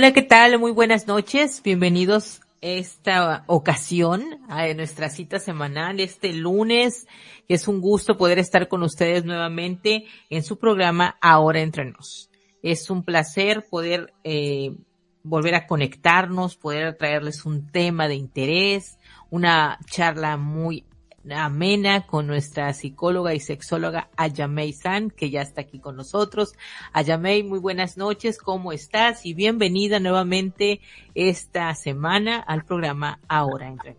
Hola, ¿qué tal? Muy buenas noches. Bienvenidos esta ocasión a nuestra cita semanal este lunes. Es un gusto poder estar con ustedes nuevamente en su programa Ahora Entre Nos. Es un placer poder eh, volver a conectarnos, poder traerles un tema de interés, una charla muy amena con nuestra psicóloga y sexóloga Ayamei San, que ya está aquí con nosotros. Ayamei, muy buenas noches, ¿cómo estás? Y bienvenida nuevamente esta semana al programa Ahora Entre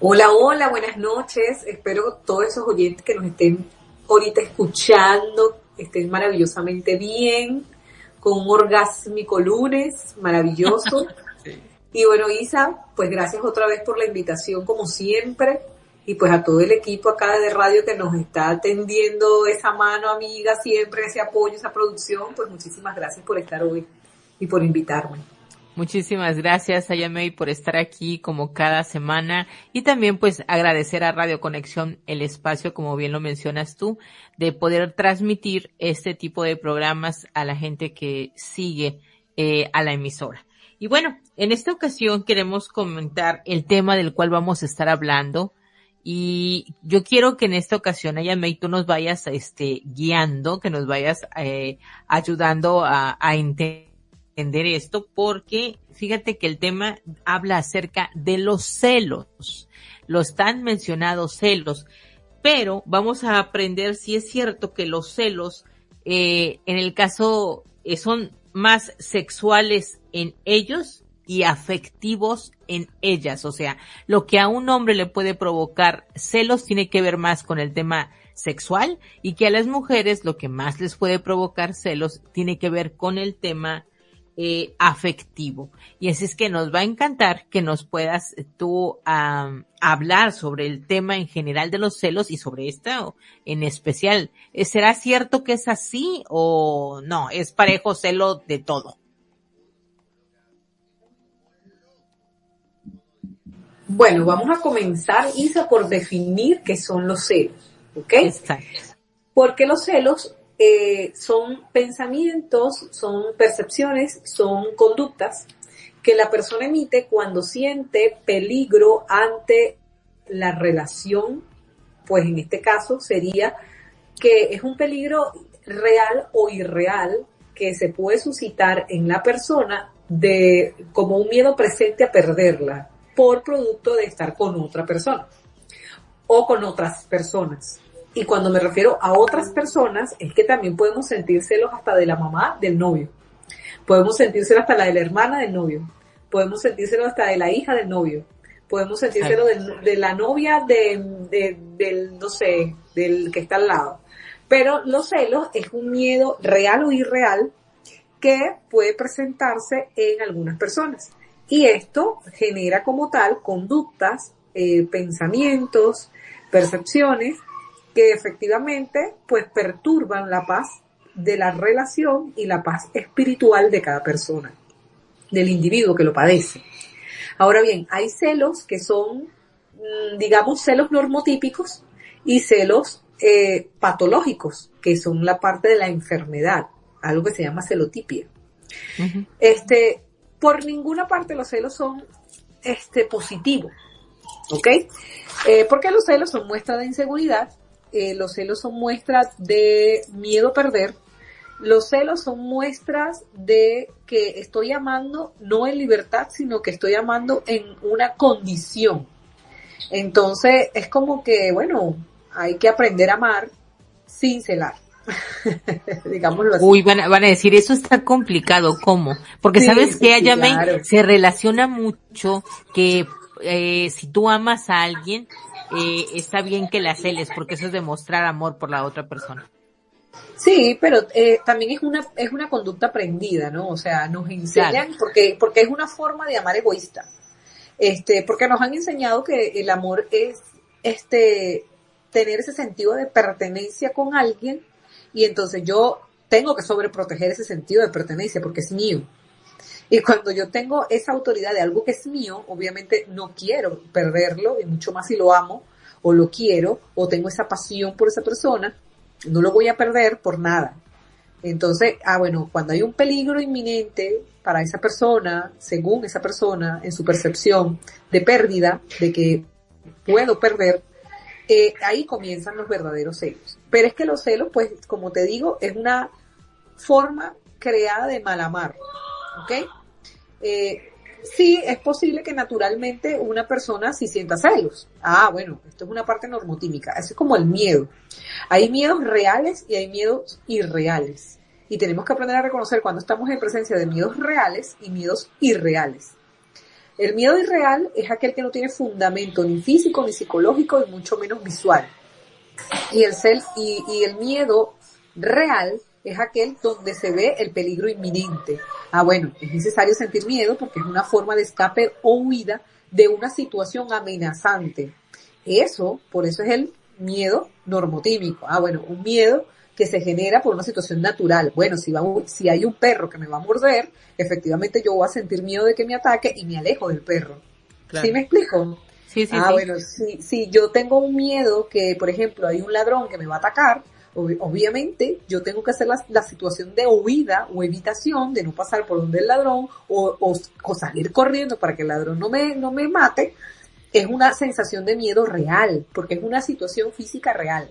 Hola, hola, buenas noches. Espero todos esos oyentes que nos estén ahorita escuchando estén maravillosamente bien, con un orgásmico lunes maravilloso. Y bueno, Isa, pues gracias otra vez por la invitación, como siempre y pues a todo el equipo acá de radio que nos está atendiendo esa mano amiga siempre, ese apoyo, esa producción, pues muchísimas gracias por estar hoy y por invitarme. Muchísimas gracias, Ayamei, por estar aquí como cada semana y también pues agradecer a Radio Conexión el espacio, como bien lo mencionas tú, de poder transmitir este tipo de programas a la gente que sigue eh, a la emisora. Y bueno, en esta ocasión queremos comentar el tema del cual vamos a estar hablando, y yo quiero que en esta ocasión, Ayamei, tú nos vayas este, guiando, que nos vayas eh, ayudando a, a entender esto, porque fíjate que el tema habla acerca de los celos, los tan mencionados celos, pero vamos a aprender si es cierto que los celos, eh, en el caso, eh, son más sexuales en ellos y afectivos en ellas. O sea, lo que a un hombre le puede provocar celos tiene que ver más con el tema sexual y que a las mujeres lo que más les puede provocar celos tiene que ver con el tema eh, afectivo. Y así es que nos va a encantar que nos puedas eh, tú hablar sobre el tema en general de los celos y sobre esto en especial. Eh, ¿Será cierto que es así o no? Es parejo celo de todo. Bueno, vamos a comenzar, Isa, por definir qué son los celos, ¿ok? Exacto. Porque los celos eh, son pensamientos, son percepciones, son conductas que la persona emite cuando siente peligro ante la relación, pues en este caso sería que es un peligro real o irreal que se puede suscitar en la persona de como un miedo presente a perderla, por producto de estar con otra persona o con otras personas. Y cuando me refiero a otras personas, es que también podemos sentírselos hasta de la mamá del novio. Podemos sentírselo hasta la de la hermana del novio. Podemos sentírselo hasta de la hija del novio. Podemos sentírselo de, la novia de, del, no sé, del que está al lado. Pero los celos es un miedo real o irreal que puede presentarse en algunas personas. Y esto genera como tal conductas, eh, pensamientos, percepciones que efectivamente pues perturban la paz de la relación y la paz espiritual de cada persona, del individuo que lo padece. Ahora bien, hay celos que son, mm, digamos, celos normotípicos y celos eh, patológicos, que son la parte de la enfermedad, algo que se llama celotipia. Este, por ninguna parte los celos son este, positivos. ¿Ok? Eh, porque los celos son muestra de inseguridad, eh, los celos son muestras de miedo a perder, los celos son muestras de que estoy amando no en libertad, sino que estoy amando en una condición. Entonces es como que, bueno, hay que aprender a amar sin celar. digámoslo así. Uy, van a, van a, decir, eso está complicado, ¿cómo? Porque sabes que sí, se relaciona mucho que eh, si tú amas a alguien, eh, está bien que la celes, porque eso es demostrar amor por la otra persona. Sí, pero eh, también es una es una conducta aprendida, ¿no? O sea, nos enseñan porque porque es una forma de amar egoísta. Este, porque nos han enseñado que el amor es este tener ese sentido de pertenencia con alguien y entonces yo tengo que sobreproteger ese sentido de pertenencia porque es mío. Y cuando yo tengo esa autoridad de algo que es mío, obviamente no quiero perderlo, y mucho más si lo amo, o lo quiero, o tengo esa pasión por esa persona, no lo voy a perder por nada. Entonces, ah, bueno, cuando hay un peligro inminente para esa persona, según esa persona, en su percepción de pérdida, de que puedo perder, eh, ahí comienzan los verdaderos celos. Pero es que los celos, pues, como te digo, es una forma creada de malamar, ¿ok? Eh, sí, es posible que naturalmente una persona sí sienta celos. Ah, bueno, esto es una parte normotímica, eso es como el miedo. Hay miedos reales y hay miedos irreales. Y tenemos que aprender a reconocer cuando estamos en presencia de miedos reales y miedos irreales. El miedo irreal es aquel que no tiene fundamento ni físico ni psicológico y mucho menos visual. Y el, y el miedo real es aquel donde se ve el peligro inminente. Ah, bueno, es necesario sentir miedo porque es una forma de escape o huida de una situación amenazante. Eso, por eso es el miedo normotímico. Ah, bueno, un miedo que se genera por una situación natural. Bueno, si, va, si hay un perro que me va a morder, efectivamente yo voy a sentir miedo de que me ataque y me alejo del perro. ¿Sí me explico? Sí, sí, ah, bueno, si, si yo tengo un miedo que, por ejemplo, hay un ladrón que me va a atacar, obviamente yo tengo que hacer la, situación de huida o evitación de no pasar por donde el ladrón o, o, salir corriendo para que el ladrón no me, no me mate, es una sensación de miedo real, porque es una situación física real.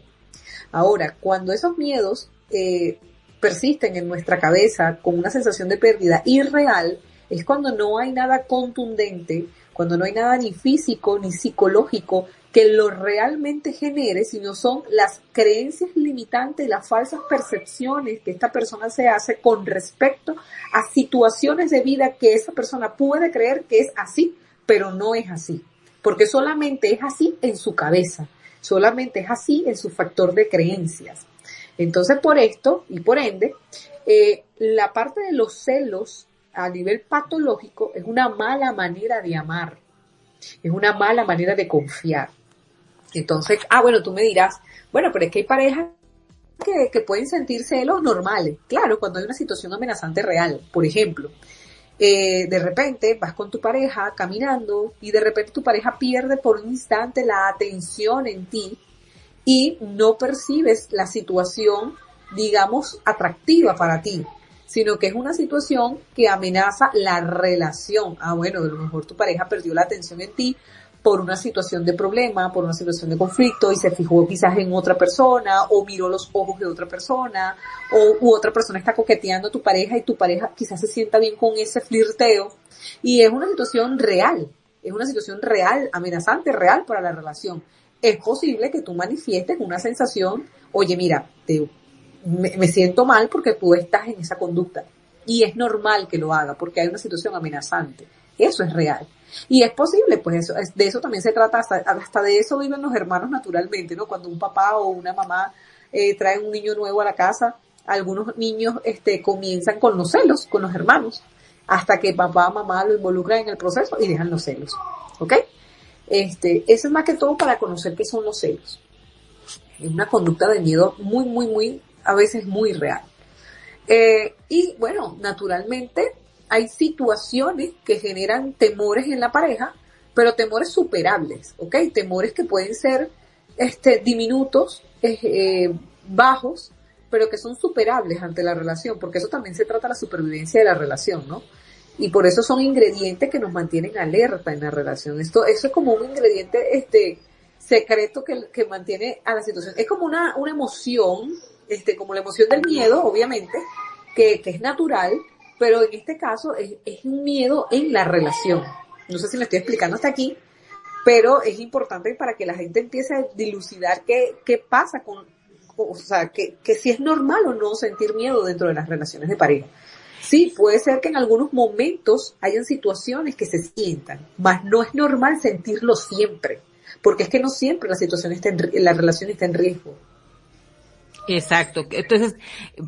Ahora, cuando esos miedos eh, persisten en nuestra cabeza con una sensación de pérdida irreal, es cuando no hay nada contundente, cuando no hay nada ni físico ni psicológico que lo realmente genere, sino son las creencias limitantes, las falsas percepciones que esta persona se hace con respecto a situaciones de vida que esa persona puede creer que es así, pero no es así, porque solamente es así en su cabeza solamente es así en su factor de creencias. Entonces, por esto y por ende, eh, la parte de los celos a nivel patológico es una mala manera de amar, es una mala manera de confiar. Entonces, ah, bueno, tú me dirás, bueno, pero es que hay parejas que, que pueden sentir celos normales. Claro, cuando hay una situación amenazante real, por ejemplo, eh, de repente vas con tu pareja caminando y de repente tu pareja pierde por un instante la atención en ti y no percibes la situación, digamos, atractiva para ti, sino que es una situación que amenaza la relación. Ah, bueno, a lo mejor tu pareja perdió la atención en ti por una situación de problema, por una situación de conflicto y se fijó quizás en otra persona o miró los ojos de otra persona o otra persona está coqueteando a tu pareja y tu pareja quizás se sienta bien con ese flirteo y es una situación real, es una situación real, amenazante, real para la relación. Es posible que tú manifiestes una sensación, oye mira, te, me, siento mal porque tú estás en esa conducta y es normal que lo haga porque hay una situación amenazante. Eso es real. Y es posible, pues eso, de eso también se trata, hasta, de eso viven los hermanos naturalmente, ¿no? Cuando un papá o una mamá eh, trae un niño nuevo a la casa, algunos niños este, comienzan con los celos, con los hermanos, hasta que papá o mamá lo involucran en el proceso y dejan los celos, ¿ok? Este, eso es más que todo para conocer qué son los celos. Es una conducta de miedo muy, muy, muy, a veces muy real. Eh, y bueno, naturalmente hay situaciones que generan temores en la pareja, pero temores superables, ¿ok? Temores que pueden ser este, diminutos, eh, bajos, pero que son superables ante la relación, porque eso también se trata de la supervivencia de la relación, ¿no? Y por eso son ingredientes que nos mantienen alerta en la relación. Esto, eso es como un ingrediente, este, secreto que, que mantiene a la situación. Es como una, una emoción, este, como la emoción del miedo, obviamente, que, que es natural, pero en este caso es, un miedo en la relación. No sé si me estoy explicando hasta aquí, pero es importante para que la gente empiece a dilucidar qué, qué pasa con, o sea, que, que si es normal o no sentir miedo dentro de las relaciones de pareja. Sí, puede ser que en algunos momentos hayan situaciones que se sientan, mas no es normal sentirlo siempre, porque es que no siempre la situación está en, la relación está en riesgo. Exacto. Entonces,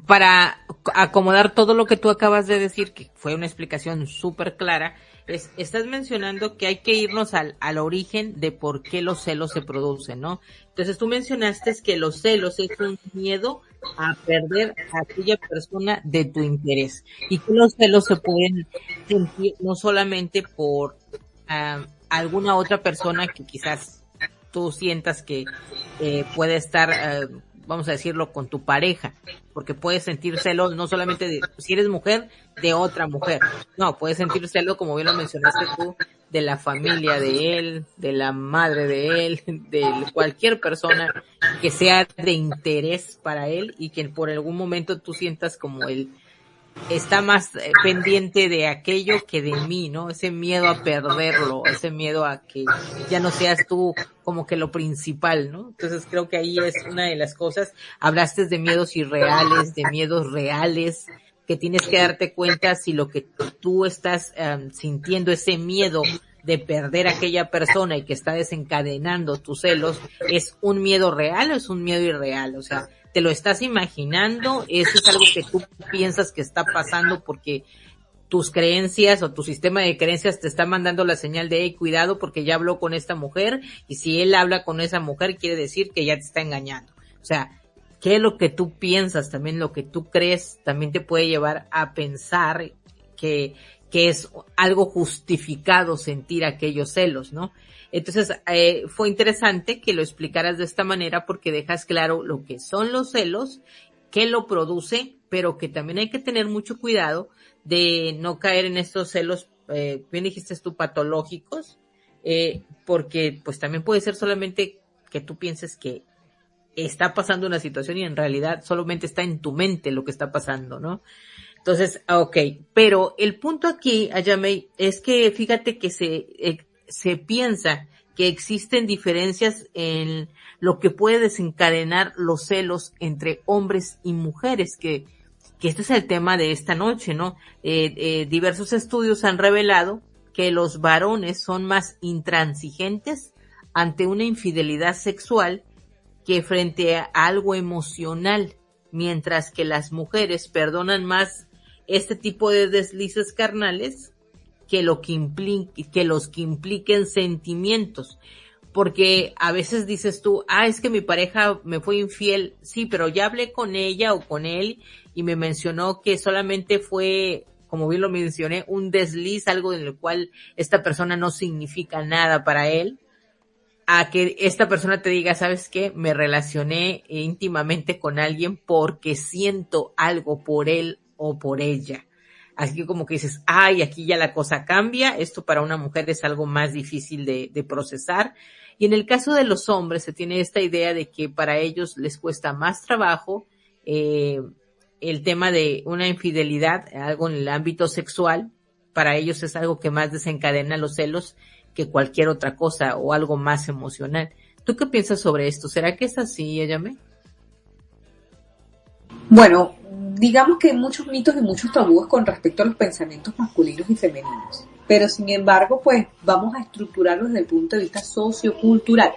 para acomodar todo lo que tú acabas de decir, que fue una explicación súper clara, es, estás mencionando que hay que irnos al, al origen de por qué los celos se producen, ¿no? Entonces tú mencionaste que los celos es un miedo a perder a aquella persona de tu interés y que los celos se pueden sentir no solamente por ah, alguna otra persona que quizás tú sientas que eh, puede estar ah, vamos a decirlo, con tu pareja, porque puedes sentir celos no solamente de, si eres mujer, de otra mujer, no, puedes sentir celos, como bien lo mencionaste tú, de la familia de él, de la madre de él, de cualquier persona que sea de interés para él y que por algún momento tú sientas como el, está más eh, pendiente de aquello que de mí, ¿no? Ese miedo a perderlo, ese miedo a que ya no seas tú como que lo principal, ¿no? Entonces creo que ahí es una de las cosas. Hablaste de miedos irreales, de miedos reales, que tienes que darte cuenta si lo que tú estás em, sintiendo, ese miedo de perder a aquella persona y que está desencadenando tus celos, es un miedo real o es un miedo irreal. O sea, te lo estás imaginando, eso es algo que tú piensas que está pasando porque tus creencias o tu sistema de creencias te está mandando la señal de hey, cuidado porque ya habló con esta mujer y si él habla con esa mujer quiere decir que ya te está engañando. O sea, qué es lo que tú piensas, también lo que tú crees, también te puede llevar a pensar que, que es algo justificado sentir aquellos celos, ¿no? Entonces, eh, fue interesante que lo explicaras de esta manera porque dejas claro lo que son los celos, qué lo produce, pero que también hay que tener mucho cuidado de no caer en estos celos, eh, bien dijiste tú, patológicos, eh, porque pues también puede ser solamente que tú pienses que está pasando una situación y en realidad solamente está en tu mente lo que está pasando, ¿no? Entonces, ok, pero el punto aquí, Ayamei, es que fíjate que se, eh, se piensa que existen diferencias en lo que puede desencadenar los celos entre hombres y mujeres, que, que este es el tema de esta noche, ¿no? Eh, eh, diversos estudios han revelado que los varones son más intransigentes ante una infidelidad sexual que frente a algo emocional, mientras que las mujeres perdonan más este tipo de deslices carnales que lo que implique, que los que impliquen sentimientos. Porque a veces dices tú, ah, es que mi pareja me fue infiel. Sí, pero ya hablé con ella o con él y me mencionó que solamente fue, como bien lo mencioné, un desliz, algo en el cual esta persona no significa nada para él. A que esta persona te diga, ¿sabes qué? Me relacioné íntimamente con alguien porque siento algo por él o por ella. Así que como que dices, ay, aquí ya la cosa cambia, esto para una mujer es algo más difícil de, procesar. Y en el caso de los hombres se tiene esta idea de que para ellos les cuesta más trabajo eh, el tema de una infidelidad, algo en el ámbito sexual, para ellos es algo que más desencadena los celos que cualquier otra cosa o algo más emocional. ¿Tú qué piensas sobre esto? ¿Será que es así, Yame? Bueno, digamos que hay muchos mitos y muchos tabúes con respecto a los pensamientos masculinos y femeninos. Pero sin embargo, pues vamos a estructurarlos desde el punto de vista sociocultural.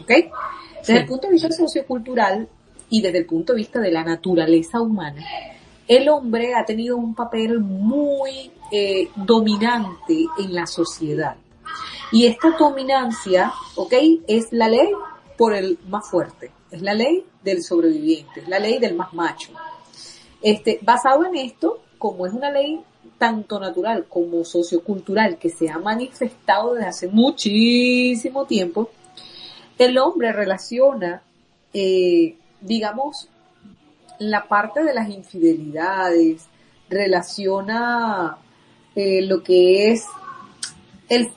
¿Ok? Desde el punto de vista sociocultural y desde el punto de vista de la naturaleza humana, el hombre ha tenido un papel muy eh, dominante en la sociedad. Y esta dominancia, ¿ok? Es la ley por el más fuerte, es la ley del sobreviviente, es la ley del más macho. Este, basado en esto, como es una ley tanto natural como sociocultural que se ha manifestado desde hace muchísimo tiempo, el hombre relaciona, eh, digamos, la parte de las infidelidades, relaciona eh, lo que es el,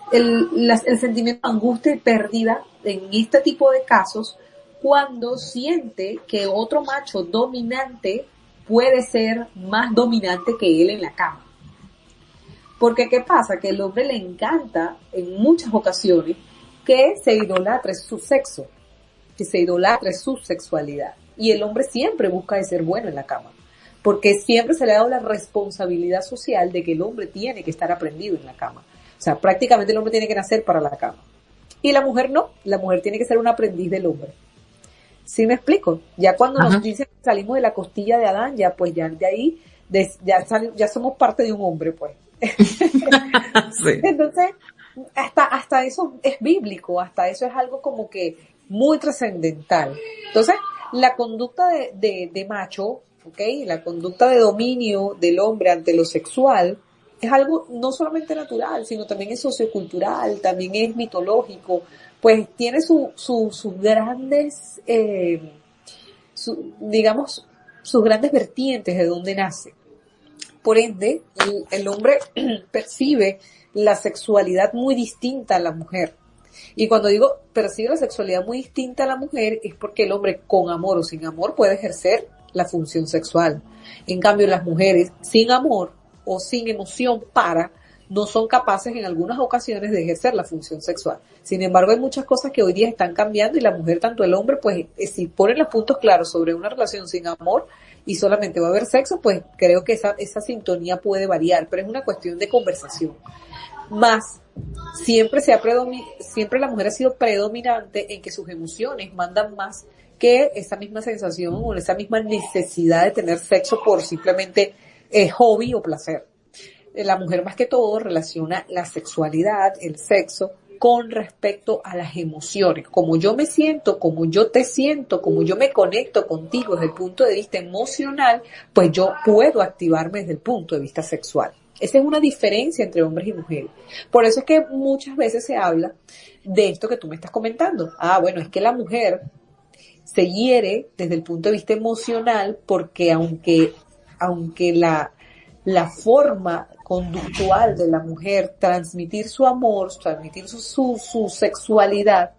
sentimiento de angustia y pérdida en este tipo de casos cuando siente que otro macho dominante puede ser más dominante que él en la cama. Porque ¿qué pasa? Que el hombre le encanta en muchas ocasiones que se idolatre su sexo, que se idolatre su sexualidad. Y el hombre siempre busca de ser bueno en la cama. Porque siempre se le ha dado la responsabilidad social de que el hombre tiene que estar aprendido en la cama. O sea, prácticamente el hombre tiene que nacer para la cama. Y la mujer no, la mujer tiene que ser un aprendiz del hombre. ¿Sí me explico? Ya cuando nos dicen que salimos de la costilla de Adán, ya pues ya de ahí, ya, ya somos parte de un hombre, pues. Entonces, hasta, hasta eso es bíblico, hasta eso es algo como que muy trascendental. Entonces, la conducta de, de, de macho, ¿ok? La conducta de dominio del hombre ante lo sexual, es algo no solamente natural, sino también es sociocultural, también es mitológico, pues tiene su, sus grandes, eh, digamos, sus grandes vertientes de dónde nace. Por ende, el, hombre percibe la sexualidad muy distinta a la mujer. Y cuando digo percibe la sexualidad muy distinta a la mujer es porque el hombre con amor o sin amor puede ejercer la función sexual. En cambio, las mujeres sin amor o sin emoción para no son capaces en algunas ocasiones de ejercer la función sexual. Sin embargo, hay muchas cosas que hoy día están cambiando y la mujer, tanto el hombre, pues eh, si ponen los puntos claros sobre una relación sin amor y solamente va a haber sexo, pues creo que esa, esa sintonía puede variar, pero es una cuestión de conversación. Más, siempre se ha siempre la mujer ha sido predominante en que sus emociones mandan más que esa misma sensación o esa misma necesidad de tener sexo por simplemente eh, hobby o placer la mujer más que todo relaciona la sexualidad, el sexo, con respecto a las emociones. Como yo me siento, como yo te siento, como yo me conecto contigo desde el punto de vista emocional, pues yo puedo activarme desde el punto de vista sexual. Esa es una diferencia entre hombres y mujeres. Por eso es que muchas veces se habla de esto que tú me estás comentando. Ah, bueno, es que la mujer se hiere desde el punto de vista emocional porque aunque, aunque la, la forma conductual de la mujer, transmitir su amor, transmitir su, su, sexualidad,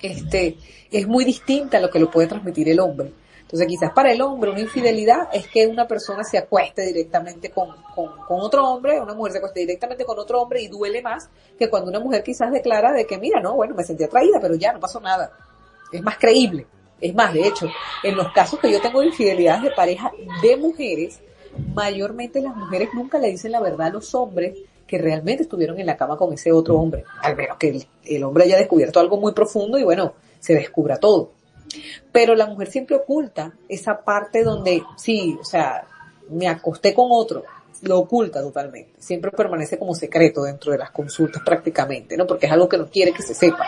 este, es muy distinta a lo que lo puede transmitir el hombre. Entonces quizás para el hombre una infidelidad es que una persona se acueste directamente con, con, otro hombre, una mujer se acueste directamente con otro hombre y duele más que cuando una mujer quizás declara de que mira, no, bueno, me sentí atraída, pero ya no pasó nada. Es más creíble. Es más, de hecho, en los casos que yo tengo de infidelidades de pareja de mujeres, mayormente las mujeres nunca le dicen la verdad a los hombres que realmente estuvieron en la cama con ese otro hombre, al menos que el, hombre haya descubierto algo muy profundo y bueno, se descubra todo. Pero la mujer siempre oculta esa parte donde, sí, o sea, me acosté con otro, lo oculta totalmente. Siempre permanece como secreto dentro de las consultas prácticamente, ¿no? Porque es algo que no quiere que se sepa.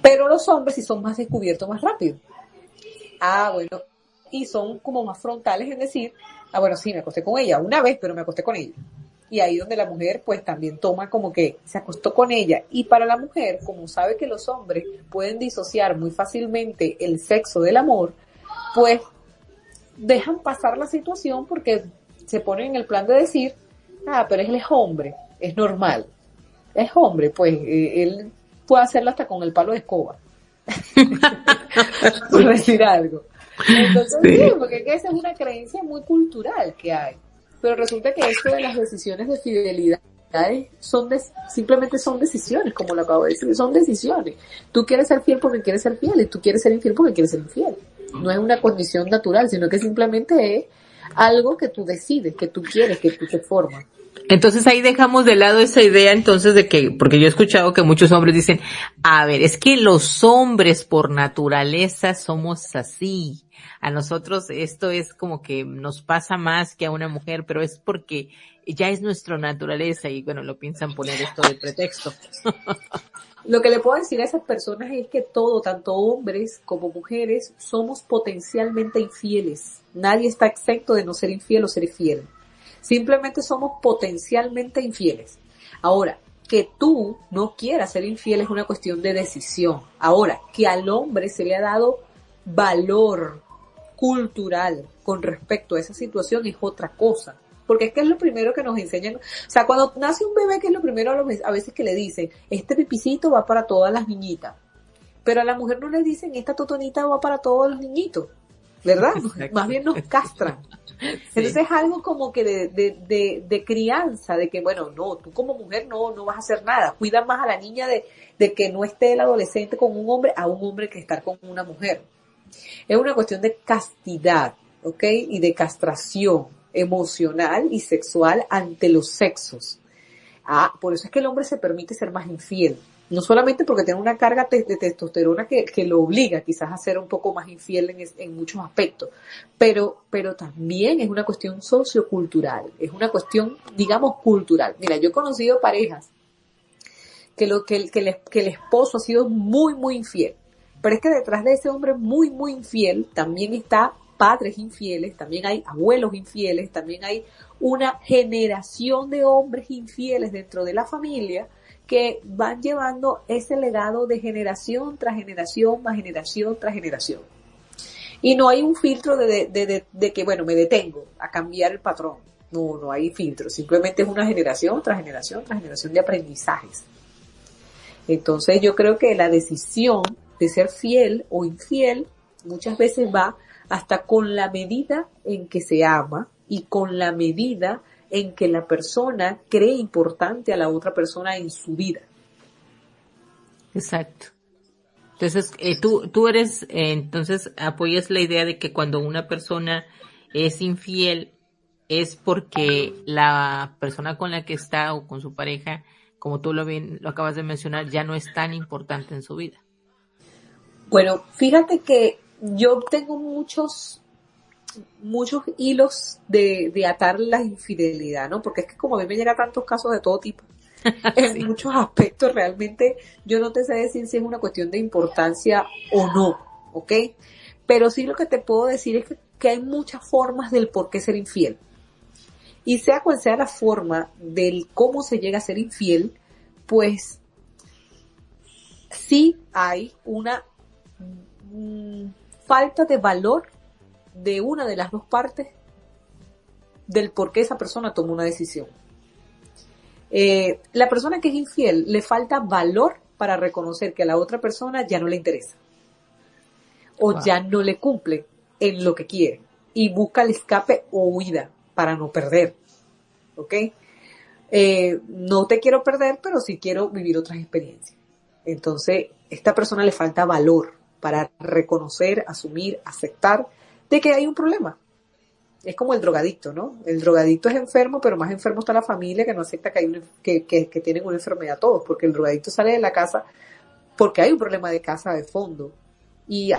Pero los hombres sí son más descubiertos más rápido. Ah, bueno, y son como más frontales en decir, ah, bueno, sí, me acosté con ella una vez, pero me acosté con ella. Y ahí donde la mujer pues también toma como que se acostó con ella. Y para la mujer, como sabe que los hombres pueden disociar muy fácilmente el sexo del amor, pues dejan pasar la situación porque se ponen en el plan de decir, ah, pero él es hombre, es normal. Es hombre, pues eh, él puede hacerlo hasta con el palo de escoba. Por decir algo. Entonces, sí. porque esa es una creencia muy cultural que hay. Pero resulta que esto de las decisiones de fidelidad son simplemente son decisiones, como lo acabo de decir, son decisiones. Tú quieres ser fiel porque quieres ser fiel y tú quieres ser infiel porque quieres ser infiel. No es una condición natural, sino que simplemente es algo que tú decides, que tú quieres, que tú te formas. Entonces ahí dejamos de lado esa idea entonces de que, porque yo he escuchado que muchos hombres dicen, a ver, es que los hombres por naturaleza somos así. A nosotros esto es como que nos pasa más que a una mujer, pero es porque ya es nuestra naturaleza y bueno, lo piensan poner esto de pretexto. Lo que le puedo decir a esas personas es que todo, tanto hombres como mujeres, somos potencialmente infieles. Nadie está exento de no ser infiel o ser infiel. Simplemente somos potencialmente infieles. Ahora, que tú no quieras ser infiel es una cuestión de decisión. Ahora, que al hombre se le ha dado valor cultural con respecto a esa situación es otra cosa. Porque es que es lo primero que nos enseñan. O sea, cuando nace un bebé, que es lo primero a veces que le dicen, este pipicito va para todas las niñitas. Pero a la mujer no le dicen, esta totonita va para todos los niñitos. ¿Verdad? Más bien nos castran. Entonces es algo como que de, de, de, crianza, de que bueno, no, tú como mujer no, no vas a hacer nada. Cuida más a la niña de, de que no esté el adolescente con un hombre a un hombre que estar con una mujer. Es una cuestión de castidad, ¿ok? Y de castración emocional y sexual ante los sexos. Ah, por eso es que el hombre se permite ser más infiel. No solamente porque tiene una carga de testosterona que, lo obliga quizás a ser un poco más infiel en, muchos aspectos, pero, pero también es una cuestión sociocultural, es una cuestión, digamos, cultural. Mira, yo he conocido parejas que, lo, que, que, el, que el esposo ha sido muy, muy infiel, pero es que detrás de ese hombre muy, muy infiel también está padres infieles, también hay abuelos infieles, también hay una generación de hombres infieles dentro de la familia que van llevando ese legado de generación tras generación, más generación tras generación. Y no hay un filtro de, de, de, que, bueno, me detengo a cambiar el patrón. No, no hay filtro. Simplemente es una generación tras generación tras generación de aprendizajes. Entonces yo creo que la decisión de ser fiel o infiel muchas veces va hasta con la medida en que se ama y con la medida en que la persona cree importante a la otra persona en su vida. Exacto. Entonces, eh, tú, tú eres, eh, entonces apoyas la idea de que cuando una persona es infiel es porque la persona con la que está o con su pareja, como tú lo bien lo acabas de mencionar, ya no es tan importante en su vida. Bueno, fíjate que yo tengo muchos muchos hilos de, de atar la infidelidad, ¿no? Porque es que como a mí me llegan tantos casos de todo tipo, en muchos aspectos realmente yo no te sé decir si es una cuestión de importancia o no, ¿ok? Pero sí lo que te puedo decir es que, que hay muchas formas del por qué ser infiel. Y sea cual sea la forma del cómo se llega a ser infiel, pues sí hay una falta de valor de una de las dos partes del por qué esa persona tomó una decisión. Eh, la persona que es infiel le falta valor para reconocer que a la otra persona ya no le interesa o ya no le cumple en lo que quiere y busca el escape o huida para no perder. ¿Ok? Eh, no te quiero perder, pero sí quiero vivir otras experiencias. Entonces, esta persona le falta valor para reconocer, asumir, aceptar de que hay un problema. Es como el drogadicto, ¿no? El drogadicto es enfermo, pero más enfermo está la familia que no acepta que, hay que, que, tienen una enfermedad todos, porque el drogadicto sale de la casa porque hay un problema de casa de fondo. Y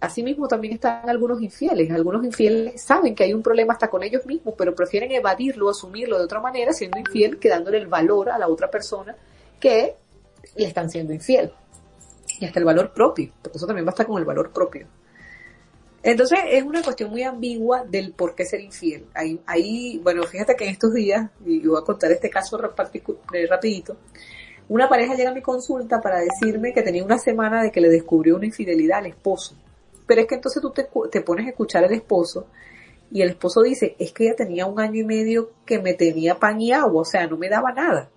Asimismo también están algunos infieles. Algunos infieles saben que hay un problema hasta con ellos mismos, pero prefieren evadirlo, asumirlo de otra manera, siendo infiel, que dándole el valor a la otra persona que le están siendo infiel. Y hasta el valor propio, porque eso también va a estar con el valor propio. Entonces es una cuestión muy ambigua del por qué ser infiel. Ahí, ahí bueno, fíjate que en estos días, y voy a contar este caso rapidito, una pareja llega a mi consulta para decirme que tenía una semana de que le descubrió una infidelidad al esposo. Pero es que entonces tú te, te pones a escuchar al esposo y el esposo dice, es que ella tenía un año y medio que me tenía pan y agua, o sea, no me daba nada.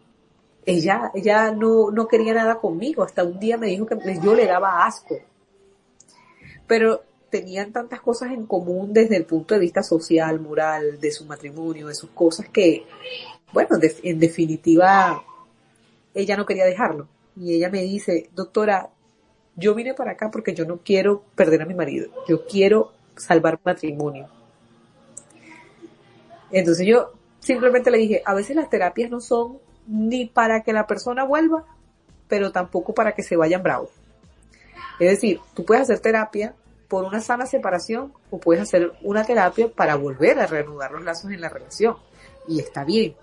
Ella, ella no, no quería nada conmigo, hasta un día me dijo que yo le daba asco. Pero tenían tantas cosas en común desde el punto de vista social, moral, de su matrimonio, de sus cosas que, bueno, en definitiva, ella no quería dejarlo. Y ella me dice, doctora, yo vine para acá porque yo no quiero perder a mi marido, yo quiero salvar matrimonio. Entonces yo simplemente le dije, a veces las terapias no son ni para que la persona vuelva, pero tampoco para que se vayan bravos. Es decir, tú puedes hacer terapia por una sana separación o puedes hacer una terapia para volver a reanudar los lazos en la relación. Y está bien.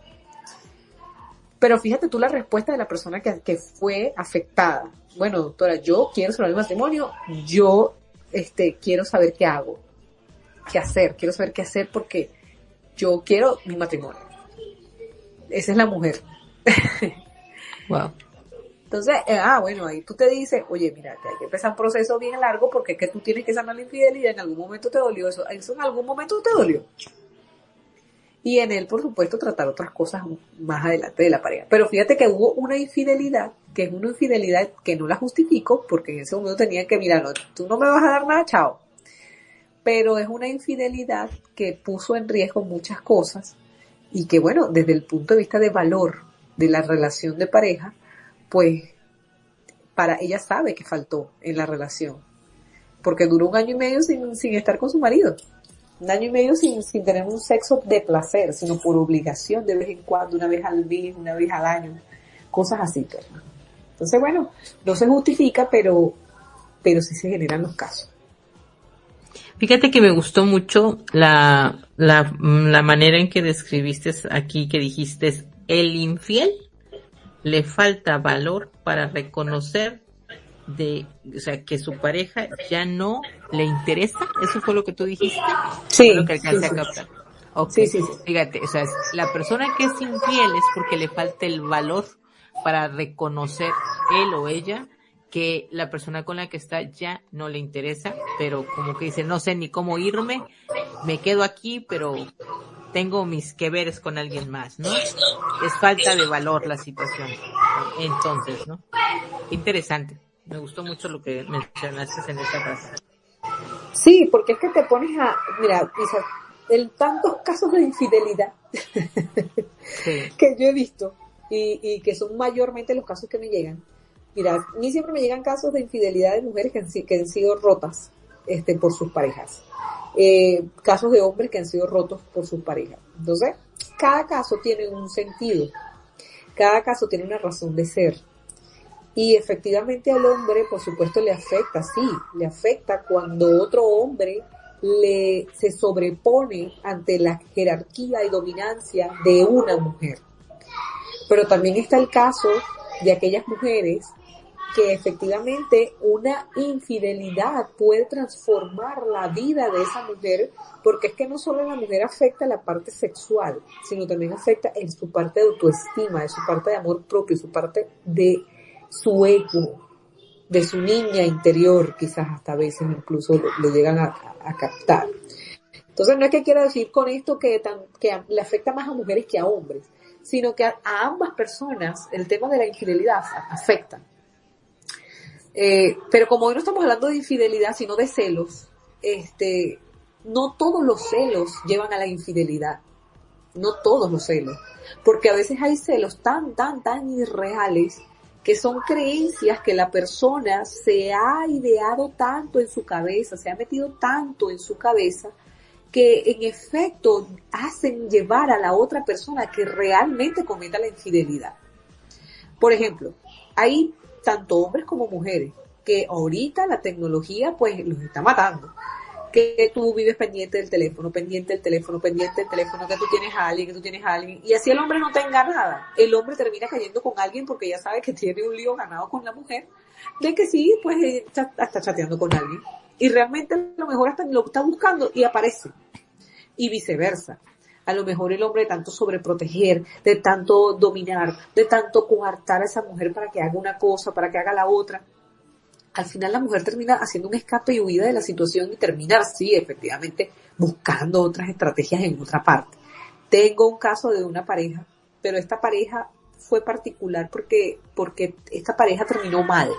Pero fíjate tú la respuesta de la persona que, que fue afectada bueno, doctora, yo quiero salvar mi matrimonio, yo este, quiero saber qué hago, qué hacer, quiero saber qué hacer porque yo quiero mi matrimonio. Esa es la mujer. wow. Entonces, eh, ah, bueno, ahí tú te dices, oye, mira, que hay que empezar un proceso bien largo porque es que tú tienes que sanar la infidelidad, en algún momento te dolió eso, eso en algún momento te dolió y en él, por supuesto, tratar otras cosas más adelante de la pareja. Pero fíjate que hubo una infidelidad, que es una infidelidad que no la justifico, porque en ese momento tenía que, mirar, tú no me vas a dar nada, chao. Pero es una infidelidad que puso en riesgo muchas cosas y que, bueno, desde el punto de vista de valor de la relación de pareja, pues para ella sabe que faltó en la relación, porque duró un año y medio sin, sin estar con su marido un año y medio sin, sin tener un sexo de placer, sino por obligación de vez en cuando, una vez al mes, una vez al año, cosas así. Pues, Entonces, bueno, no se justifica, pero, pero sí se generan los casos. Fíjate que me gustó mucho la, la, la manera en que describiste aquí, que dijiste, el infiel le falta valor para reconocer de, o sea, que su pareja ya no le interesa, eso fue lo que tú dijiste. Sí. Lo que alcancé a captar. Sí, sí, Fíjate, o sea, la persona que es infiel es porque le falta el valor para reconocer él o ella que la persona con la que está ya no le interesa, pero como que dice, no sé ni cómo irme, me quedo aquí, pero tengo mis que veres con alguien más, ¿no? Es falta de valor la situación. Entonces, ¿no? Interesante. Me gustó mucho lo que mencionaste en esta frase. Sí, porque es que te pones a, mira, Isa, en tantos casos de infidelidad que yo he visto y, y que son mayormente los casos que me llegan, Mira, a mí siempre me llegan casos de infidelidad de mujeres que han, que han sido rotas este, por sus parejas. Eh, casos de hombres que han sido rotos por sus parejas. Entonces, cada caso tiene un sentido. Cada caso tiene una razón de ser. Y efectivamente al hombre, por supuesto, le afecta, sí, le afecta cuando otro hombre le se sobrepone ante la jerarquía y dominancia de una mujer. Pero también está el caso de aquellas mujeres que efectivamente una infidelidad puede transformar la vida de esa mujer, porque es que no solo la mujer afecta la parte sexual, sino también afecta en su parte de autoestima, en su parte de amor propio, su parte de su ego, de su niña interior, quizás hasta a veces incluso lo, llegan a, captar. Entonces no es que quiera decir con esto que, le afecta más a mujeres que a hombres, sino que a ambas personas el tema de la infidelidad afecta. Eh, pero como hoy no estamos hablando de infidelidad, sino de celos, este, no todos los celos llevan a la infidelidad. No todos los celos. Porque a veces hay celos tan, tan, tan irreales que son creencias que la persona se ha ideado tanto en su cabeza, se ha metido tanto en su cabeza, que en efecto hacen llevar a la otra persona que realmente cometa la infidelidad. Por ejemplo, hay tanto hombres como mujeres, que ahorita la tecnología pues los está matando. Que tú vives pendiente del teléfono, pendiente del teléfono, pendiente del teléfono, que tú tienes a alguien, que tú tienes a alguien, y así el hombre no tenga nada. El hombre termina cayendo con alguien porque ya sabe que tiene un lío ganado con la mujer, de que sí, pues está, está chateando con alguien. Y realmente a lo mejor hasta lo está buscando y aparece. Y viceversa a lo mejor el hombre de tanto sobreproteger, de tanto dominar, de tanto coartar a esa mujer para que haga una cosa, para que haga la otra. Al final la mujer termina haciendo un escape y huida de la situación y termina así, efectivamente, buscando otras estrategias en otra parte. Tengo un caso de una pareja, pero esta pareja fue particular porque, porque esta pareja terminó mal.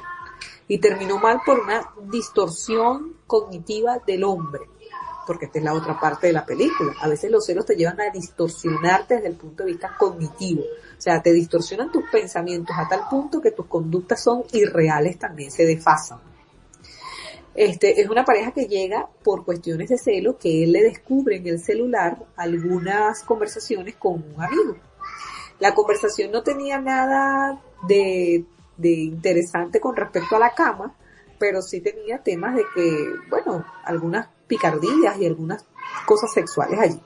Y terminó mal por una distorsión cognitiva del hombre porque esta es la otra parte de la película. A veces los celos te llevan a distorsionarte desde el punto de vista cognitivo. O sea, te distorsionan tus pensamientos a tal punto que tus conductas son irreales también, se desfasan. Este, es una pareja que llega por cuestiones de celo que él le descubre en el celular algunas conversaciones con un amigo. La conversación no tenía nada de, de interesante con respecto a la cama, pero sí tenía temas de que, bueno, algunas picardías y algunas cosas sexuales allí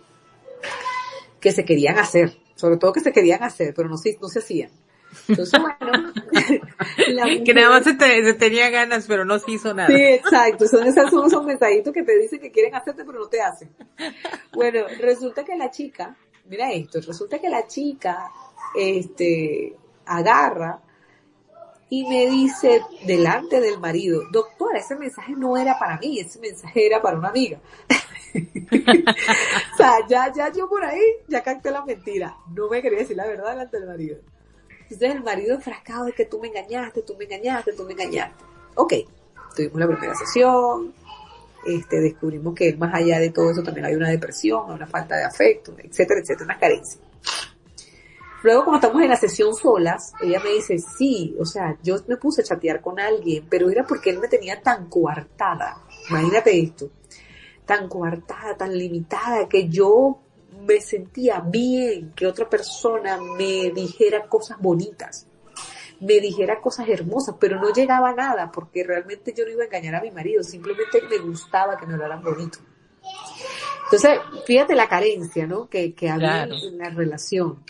que se querían hacer, sobre todo que se querían hacer, pero no se, no se hacían. Entonces, bueno, que nada más se, tenía ganas, pero no se hizo nada. Sí, exacto. Son esos, son esos mensajitos que te dicen que quieren hacerte, pero no te hacen. Bueno, resulta que la chica, mira esto, resulta que la chica, este, agarra y me dice delante del marido, doctora, ese mensaje no era para mí, ese mensaje era para una amiga. o sea, ya, ya yo por ahí, ya capté la mentira. No me quería decir la verdad delante del marido. Entonces el marido enfrascado de que tú me engañaste, tú me engañaste, tú me engañaste. Ok, tuvimos la primera sesión, este, descubrimos que más allá de todo eso también hay una depresión, una falta de afecto, etcétera, etcétera, una carencia. Luego, cuando estamos en la sesión solas, ella me dice, sí, o sea, yo me puse a chatear con alguien, pero era porque él me tenía tan coartada. Imagínate esto. Tan coartada, tan limitada, que yo me sentía bien que otra persona me dijera cosas bonitas, me dijera cosas hermosas, pero no llegaba a nada porque realmente yo no iba a engañar a mi marido, simplemente me gustaba que me hablaran bonito. Entonces, fíjate la carencia, ¿no? Que, que había en la relación.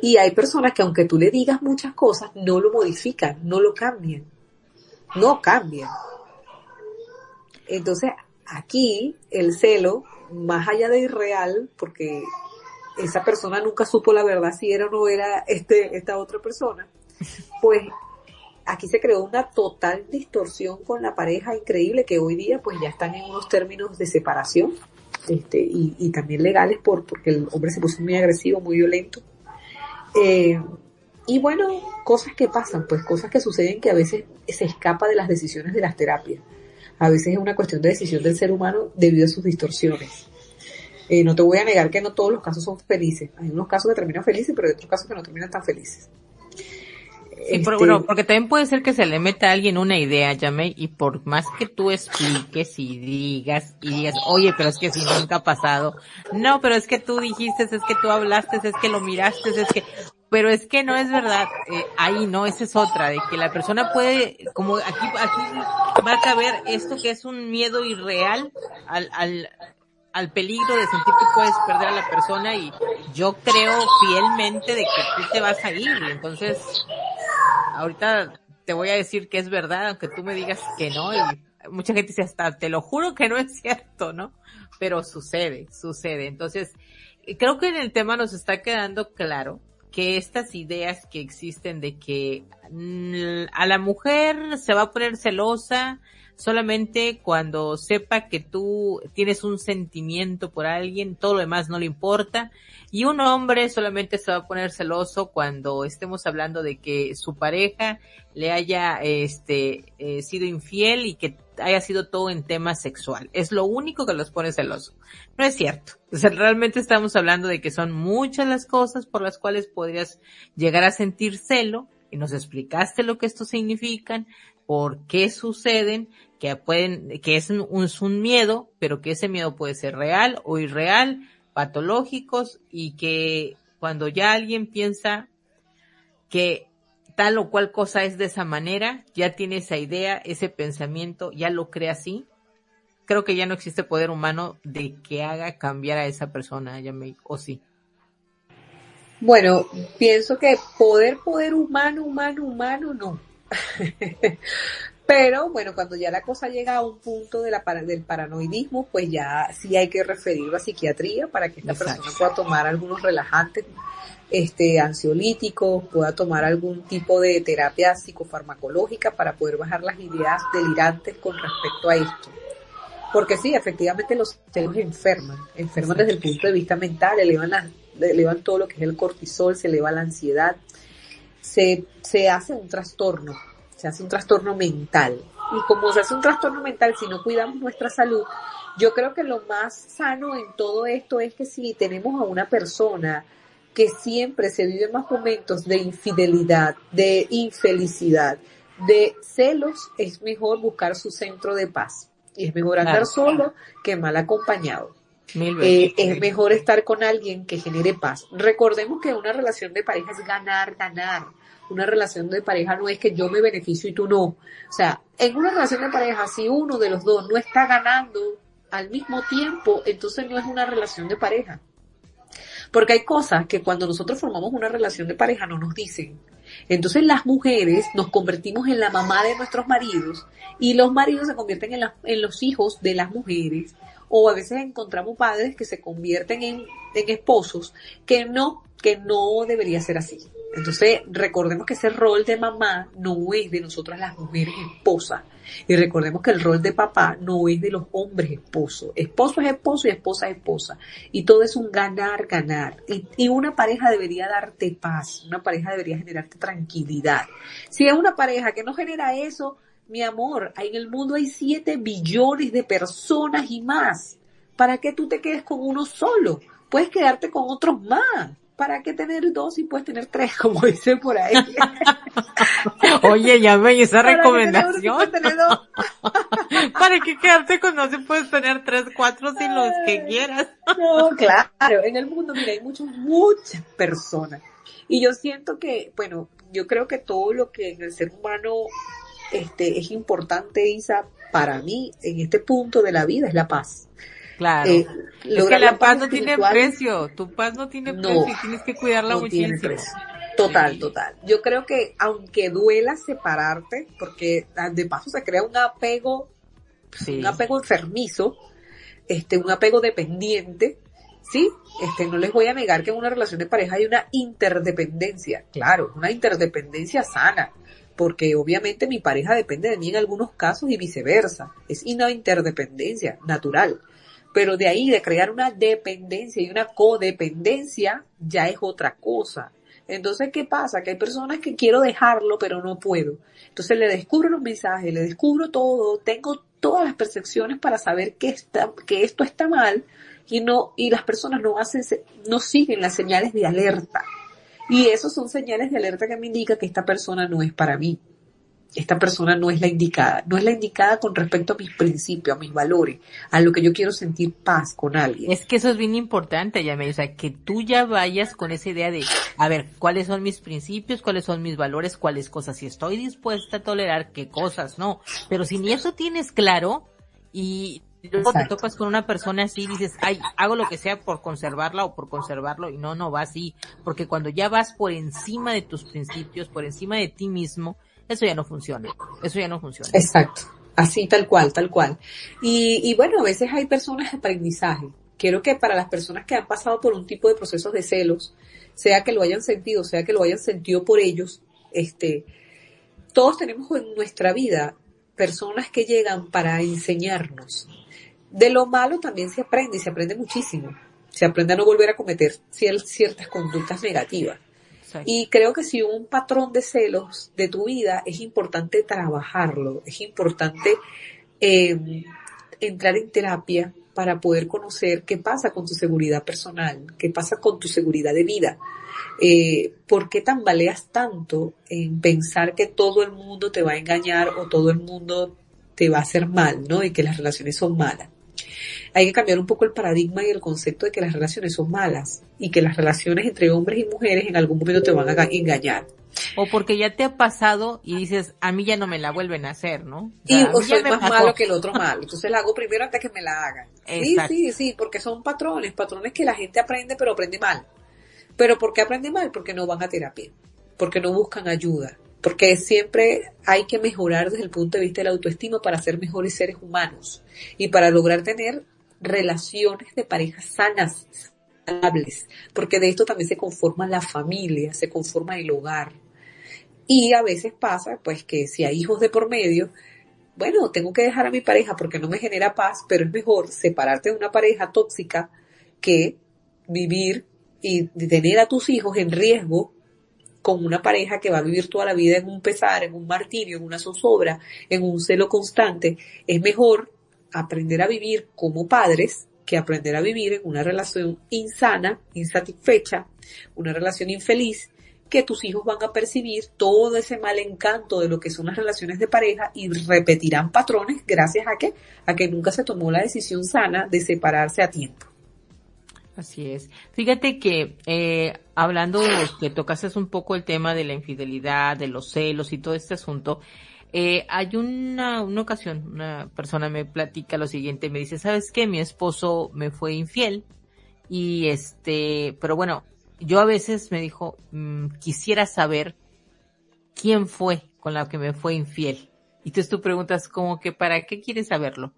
Y hay personas que aunque tú le digas muchas cosas, no lo modifican, no lo cambian. No cambian. Entonces, aquí el celo, más allá de irreal, porque esa persona nunca supo la verdad si era o no era este, esta otra persona, pues aquí se creó una total distorsión con la pareja increíble que hoy día pues ya están en unos términos de separación este, y, y también legales por, porque el hombre se puso muy agresivo, muy violento. Eh, y bueno, cosas que pasan, pues cosas que suceden que a veces se escapa de las decisiones de las terapias. A veces es una cuestión de decisión del ser humano debido a sus distorsiones. Eh, no te voy a negar que no todos los casos son felices. Hay unos casos que terminan felices, pero hay otros casos que no terminan tan felices. Sí, pero bueno, este, porque también puede ser que se le meta a alguien una idea, Yamei, y por más que tú expliques y digas, y digas, oye, pero es que si nunca ha pasado, no, pero es que tú dijiste, es que tú hablaste, es que lo miraste, es que, pero es que no es verdad, eh, ahí no, esa es otra, de que la persona puede, como aquí, aquí va a caber esto que es un miedo irreal al, al, al peligro de sentir que puedes perder a la persona y yo creo fielmente de que tú te vas a ir, entonces, ahorita te voy a decir que es verdad, aunque tú me digas que no, y mucha gente dice hasta, te lo juro que no es cierto, ¿no? Pero sucede, sucede. Entonces, creo que en el tema nos está quedando claro que estas ideas que existen de que mm, a la mujer se va a poner celosa solamente cuando sepa que tú tienes un sentimiento por alguien, todo lo demás no le importa, y un hombre solamente se va a poner celoso cuando estemos hablando de que su pareja le haya este eh, sido infiel y que haya sido todo en tema sexual. Es lo único que los pone celoso. No es cierto. Realmente estamos hablando de que son muchas las cosas por las cuales podrías llegar a sentir celo y nos explicaste lo que esto significan, por qué suceden, que pueden, que es un, es un miedo, pero que ese miedo puede ser real o irreal, patológicos y que cuando ya alguien piensa que tal o cual cosa es de esa manera, ya tiene esa idea, ese pensamiento, ya lo cree así, creo que ya no existe poder humano de que haga cambiar a esa persona, ya me, o sí. Bueno, pienso que poder, poder humano, humano, humano, no. Pero bueno, cuando ya la cosa llega a un punto de la, del paranoidismo, pues ya sí hay que referirlo a psiquiatría para que esta persona pueda tomar algunos relajantes, este, ansiolíticos, pueda tomar algún tipo de terapia psicofarmacológica para poder bajar las ideas delirantes con respecto a esto. Porque sí, efectivamente los celos enferman, enferman desde el punto de vista mental, elevan, elevan todo lo que es el cortisol, se eleva la ansiedad, se, se hace un trastorno se hace un trastorno mental. Y como se hace un trastorno mental, si no cuidamos nuestra salud, yo creo que lo más sano en todo esto es que si tenemos a una persona que siempre se vive más momentos de infidelidad, de infelicidad, de celos, es mejor buscar su centro de paz. Y es mejor andar solo que mal acompañado. Eh, es mejor estar con alguien que genere paz. Recordemos que una relación de pareja es ganar, ganar una relación de pareja no es que yo me beneficio y tú no. O sea, en una relación de pareja, si uno de los dos no está ganando al mismo tiempo, entonces no es una relación de pareja. Porque hay cosas que cuando nosotros formamos una relación de pareja no nos dicen. Entonces las mujeres nos convertimos en la mamá de nuestros maridos y los maridos se convierten en, en los hijos de las mujeres o a veces encontramos padres que se convierten en, en esposos que no, que no debería ser así. Entonces, recordemos que ese rol de mamá no es de nosotras las mujeres esposas. Y recordemos que el rol de papá no es de los hombres esposos. Esposo es esposo y esposa es esposa. Y todo es un ganar, ganar. Y, y, una pareja debería darte paz. Una pareja debería generarte tranquilidad. Si es una pareja que no genera eso, mi amor, en el mundo hay 7 billones de personas y más. ¿Para qué tú te quedes con uno solo? Puedes quedarte con otros más. ¿Para qué tener dos y puedes tener tres, como dice por ahí? Oye, ya me esa recomendación. ¿Para qué quedarte con dos y puedes tener tres, cuatro, si los que quieras? no, claro, en el mundo, mira, hay muchas, muchas personas. Y yo siento que, bueno, yo creo que todo lo que en el ser humano este, es importante, Isa, para mí, en este punto de la vida, es la paz. Claro. Eh, es que la paz no tiene precio, tu paz no tiene precio y tienes que cuidarla no muchísimo. Total, total. Yo creo que aunque duela separarte, porque ah, de paso se crea un apego, un apego enfermizo, este, un apego dependiente, ¿sí? Este, no les voy a negar que en una relación de pareja hay una interdependencia, claro, una interdependencia sana, porque obviamente mi pareja depende de mí en algunos casos y viceversa. Es una interdependencia natural. Pero de ahí, de crear una dependencia y una codependencia, ya es otra cosa. Entonces, ¿qué pasa? Que hay personas que quiero dejarlo, pero no puedo. Entonces le descubro los mensajes, le descubro todo, tengo todas las percepciones para saber que, está, que esto está mal y no, y las personas no hacen, no siguen las señales de alerta. Y esos son señales de alerta que me indica que esta persona no es para mí. Esta persona no es la indicada. No es la indicada con respecto a mis principios, a mis valores, a lo que yo quiero sentir paz con alguien. Es que eso es bien importante, ya me, o sea, que tú ya vayas con esa idea de, a ver, cuáles son mis principios, cuáles son mis valores, cuáles cosas, si estoy dispuesta a tolerar, qué cosas no. Pero si ni eso tienes claro, y luego te topas con una persona así y dices, ay, hago lo que sea por conservarla o por conservarlo y no, no va así. Porque cuando ya vas por encima de tus principios, por encima de ti mismo, eso ya no funciona. Eso ya no funciona. Exacto. Así, tal cual, tal cual. Y, y bueno, a veces hay personas de aprendizaje. Quiero que para las personas que han pasado por un tipo de procesos de celos, sea que lo hayan sentido, sea que lo hayan sentido por ellos, este, todos tenemos en nuestra vida personas que llegan para enseñarnos, de lo malo también se aprende y se aprende muchísimo. Se aprende a no volver a cometer ciertas conductas negativas. Y creo que si un patrón de celos de tu vida es importante trabajarlo, es importante eh, entrar en terapia para poder conocer qué pasa con tu seguridad personal, qué pasa con tu seguridad de vida. Eh, ¿Por qué tambaleas tanto en pensar que todo el mundo te va a engañar o todo el mundo te va a hacer mal, ¿no? Y que las relaciones son malas hay que cambiar un poco el paradigma y el concepto de que las relaciones son malas y que las relaciones entre hombres y mujeres en algún momento te van a engañar. O porque ya te ha pasado y dices, a mí ya no me la vuelven a hacer, ¿no? y o soy más malo que el otro malo. Entonces la hago primero antes que me la hagan. Sí, sí, sí, porque son patrones, patrones que la gente aprende pero aprende mal. Pero ¿por qué aprende mal? Porque no van a terapia, porque no buscan ayuda, porque siempre hay que mejorar desde el punto de vista de la autoestima para ser mejores seres humanos y para lograr tener relaciones de parejas sanas, porque de esto también se conforma la familia, se conforma el hogar. Y a veces pasa, pues, que si hay hijos de por medio, bueno, tengo que dejar a mi pareja porque no me genera paz, pero es mejor separarte de una pareja tóxica que vivir y tener a tus hijos en riesgo con una pareja que va a vivir toda la vida en un pesar, en un martirio, en una zozobra, en un celo constante. Es mejor aprender a vivir como padres que aprender a vivir en una relación insana, insatisfecha, una relación infeliz, que tus hijos van a percibir todo ese mal encanto de lo que son las relaciones de pareja y repetirán patrones gracias a que, a que nunca se tomó la decisión sana de separarse a tiempo. Así es. Fíjate que eh, hablando de que tocaste un poco el tema de la infidelidad, de los celos y todo este asunto, eh, hay una, una ocasión, una persona me platica lo siguiente, me dice, ¿sabes qué? Mi esposo me fue infiel y este, pero bueno, yo a veces me dijo, mm, quisiera saber quién fue con la que me fue infiel. Y entonces tú preguntas como que, ¿para qué quieres saberlo?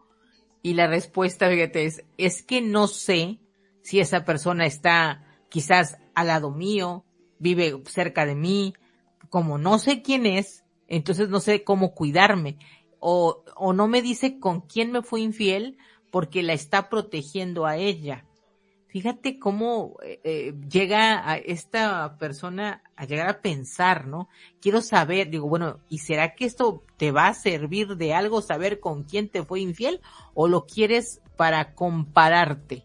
Y la respuesta, fíjate, es, es que no sé si esa persona está quizás al lado mío, vive cerca de mí, como no sé quién es, entonces no sé cómo cuidarme. O, o no me dice con quién me fue infiel porque la está protegiendo a ella. Fíjate cómo eh, eh, llega a esta persona a llegar a pensar, ¿no? Quiero saber, digo, bueno, ¿y será que esto te va a servir de algo saber con quién te fue infiel o lo quieres para compararte?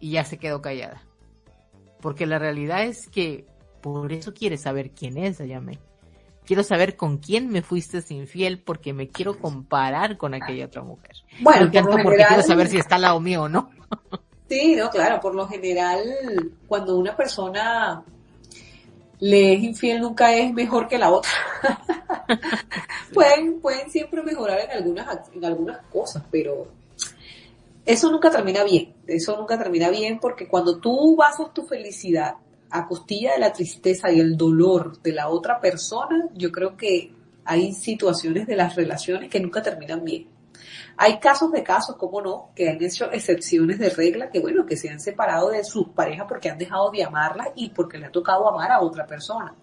Y ya se quedó callada. Porque la realidad es que por eso quieres saber quién es, Ayame quiero saber con quién me fuiste infiel porque me quiero comparar con aquella otra mujer. Bueno, porque quiero saber si está al lado mío o no. sí, no, claro, por lo general, cuando una persona le es infiel nunca es mejor que la otra. pueden, pueden siempre mejorar en algunas, en algunas cosas, pero eso nunca termina bien. Eso nunca termina bien porque cuando tú basas tu felicidad a costilla de la tristeza y el dolor de la otra persona, yo creo que hay situaciones de las relaciones que nunca terminan bien. Hay casos de casos, como no, que han hecho excepciones de regla, que bueno, que se han separado de sus parejas porque han dejado de amarla y porque le ha tocado amar a otra persona.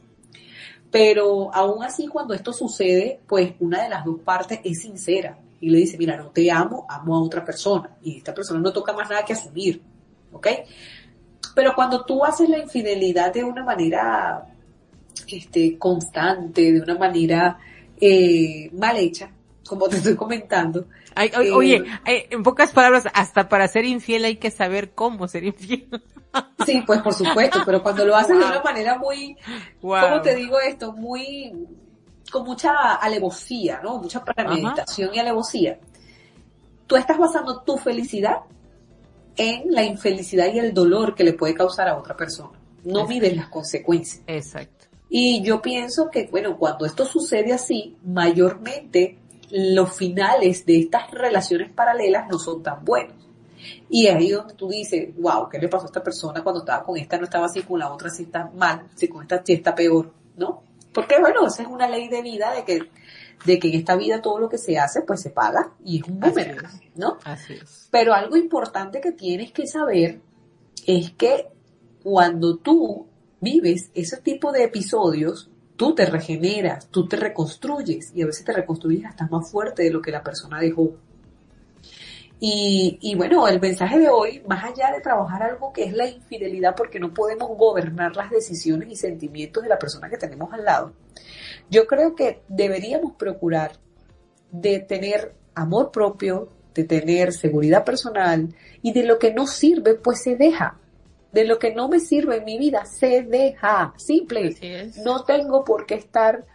Pero aún así, cuando esto sucede, pues una de las dos partes es sincera y le dice, mira, no te amo, amo a otra persona. Y esta persona no toca más nada que asumir. ¿Ok? Pero cuando tú haces la infidelidad de una manera este, constante, de una manera eh, mal hecha, como te estoy comentando. oye, eh, en pocas palabras, hasta para ser infiel hay que saber cómo ser infiel. Sí, pues por supuesto, pero cuando lo haces de una manera muy, ¿cómo te digo esto? Muy, con mucha alevosía, ¿no? Mucha premeditación y alevosía. Tú estás basando tu felicidad en la infelicidad y el dolor que le puede causar a otra persona. No mides las consecuencias. Exacto. Y yo pienso que, bueno, cuando esto sucede así, mayormente los finales de estas relaciones paralelas no son tan buenos. Y es ahí donde tú dices, wow, ¿qué le pasó a esta persona cuando estaba con esta? No estaba así, con la otra sí está mal, si con esta sí está peor, ¿no? Porque bueno, esa es una ley de vida de que, de que en esta vida todo lo que se hace, pues se paga y es un boomerang, ¿no? Así es. Pero algo importante que tienes que saber es que cuando tú vives ese tipo de episodios, tú te regeneras, tú te reconstruyes y a veces te reconstruyes hasta más fuerte de lo que la persona dejó. Y, y, bueno, el mensaje de hoy, más allá de trabajar algo que es la infidelidad, porque no podemos gobernar las decisiones y sentimientos de la persona que tenemos al lado, yo creo que deberíamos procurar de tener amor propio, de tener seguridad personal y de lo que no sirve, pues se deja de lo que no me sirve en mi vida se deja. Simple. No tengo por qué estar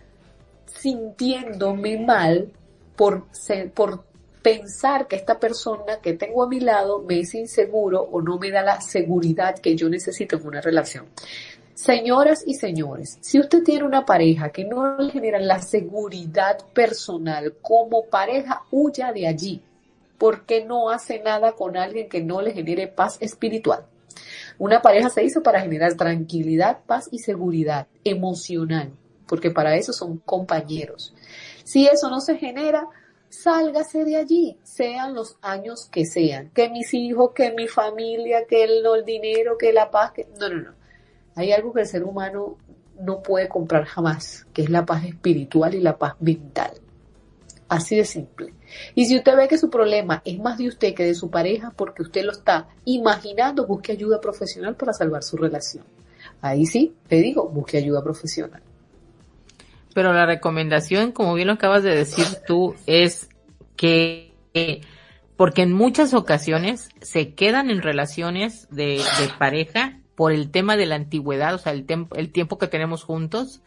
sintiéndome mal por, por pensar que esta persona que tengo a mi lado me es inseguro o no me da la seguridad que yo necesito en una relación. Señoras y señores, si usted tiene una pareja que no le genera la seguridad personal como pareja, huya de allí, porque no hace nada con alguien que no le genere paz espiritual. Una pareja se hizo para generar tranquilidad, paz y seguridad emocional, porque para eso son compañeros. Si eso no se genera, sálgase de allí, sean los años que sean, que mis hijos, que mi familia, que el, el dinero, que la paz, que no, no, no. Hay algo que el ser humano no puede comprar jamás, que es la paz espiritual y la paz mental. Así de simple. Y si usted ve que su problema es más de usted que de su pareja porque usted lo está imaginando, busque ayuda profesional para salvar su relación. Ahí sí, te digo, busque ayuda profesional. Pero la recomendación, como bien lo acabas de decir tú, es que, porque en muchas ocasiones se quedan en relaciones de, pareja por el tema de la antigüedad, o sea, el, el tiempo que tenemos juntos,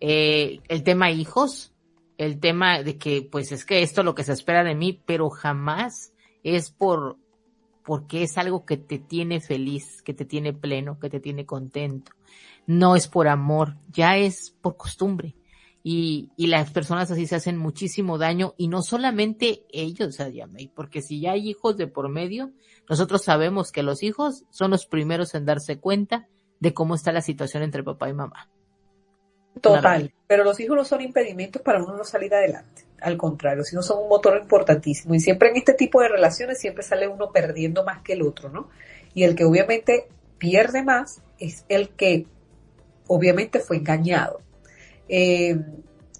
eh, el tema hijos, el tema de que pues es que esto es lo que se espera de mí, pero jamás es por porque es algo que te tiene feliz, que te tiene pleno, que te tiene contento. No es por amor, ya es por costumbre. Y, y las personas así se hacen muchísimo daño y no solamente ellos, porque si ya hay hijos de por medio, nosotros sabemos que los hijos son los primeros en darse cuenta de cómo está la situación entre papá y mamá. Total, pero los hijos no son impedimentos para uno no salir adelante. Al contrario, hijos son un motor importantísimo. Y siempre en este tipo de relaciones siempre sale uno perdiendo más que el otro, ¿no? Y el que obviamente pierde más es el que obviamente fue engañado. Eh,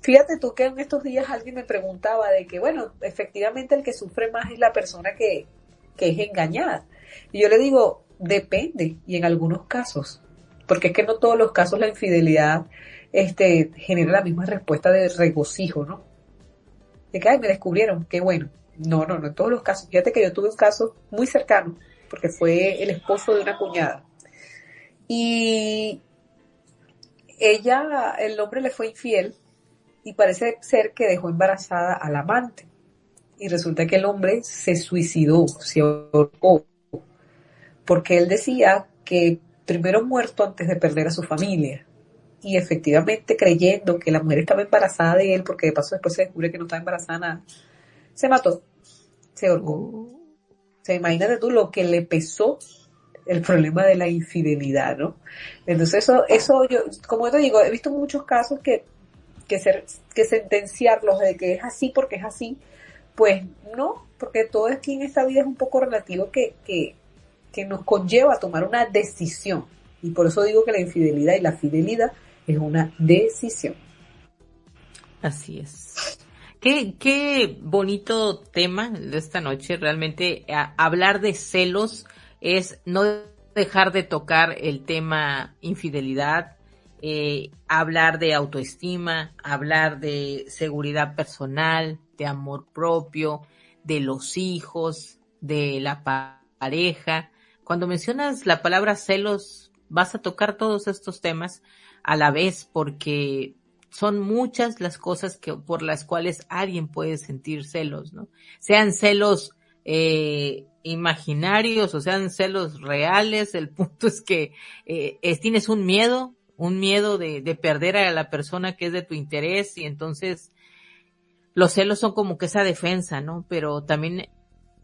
fíjate tú que en estos días alguien me preguntaba de que, bueno, efectivamente el que sufre más es la persona que, que es engañada. Y yo le digo, depende, y en algunos casos, porque es que no todos los casos la infidelidad este, genera la misma respuesta de regocijo, ¿no? De que, ay, me descubrieron, qué bueno. No, no, no en todos los casos. Fíjate que yo tuve un caso muy cercano, porque fue el esposo de una cuñada. Y ella, el hombre le fue infiel y parece ser que dejó embarazada al amante. Y resulta que el hombre se suicidó, se ahorcó, porque él decía que primero muerto antes de perder a su familia y efectivamente creyendo que la mujer estaba embarazada de él, porque de paso después se descubre que no estaba embarazada se mató, se ahorcó. Oh. Se imagínate tú lo que le pesó el problema de la infidelidad, ¿no? Entonces eso, eso yo, como te digo, he visto muchos casos que, que, ser, que sentenciarlos de que es así porque es así, pues no, porque todo aquí en esta vida es un poco relativo que, que, que nos conlleva a tomar una decisión. Y por eso digo que la infidelidad y la fidelidad es una decisión. Así es. Qué, qué bonito tema de esta noche. Realmente hablar de celos es no dejar de tocar el tema infidelidad, eh, hablar de autoestima, hablar de seguridad personal, de amor propio, de los hijos, de la pareja. Cuando mencionas la palabra celos, vas a tocar todos estos temas a la vez porque son muchas las cosas que por las cuales alguien puede sentir celos, ¿no? Sean celos eh, imaginarios o sean celos reales, el punto es que eh, tienes un miedo, un miedo de, de perder a la persona que es de tu interés y entonces los celos son como que esa defensa, ¿no? Pero también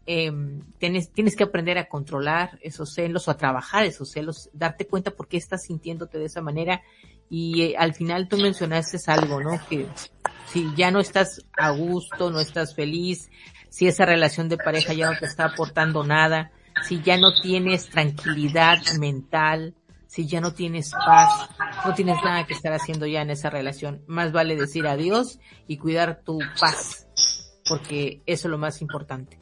eh, tienes, tienes que aprender a controlar esos celos o a trabajar esos celos, darte cuenta por qué estás sintiéndote de esa manera y eh, al final tú mencionaste algo, ¿no? Que si ya no estás a gusto, no estás feliz, si esa relación de pareja ya no te está aportando nada, si ya no tienes tranquilidad mental, si ya no tienes paz, no tienes nada que estar haciendo ya en esa relación. Más vale decir adiós y cuidar tu paz, porque eso es lo más importante.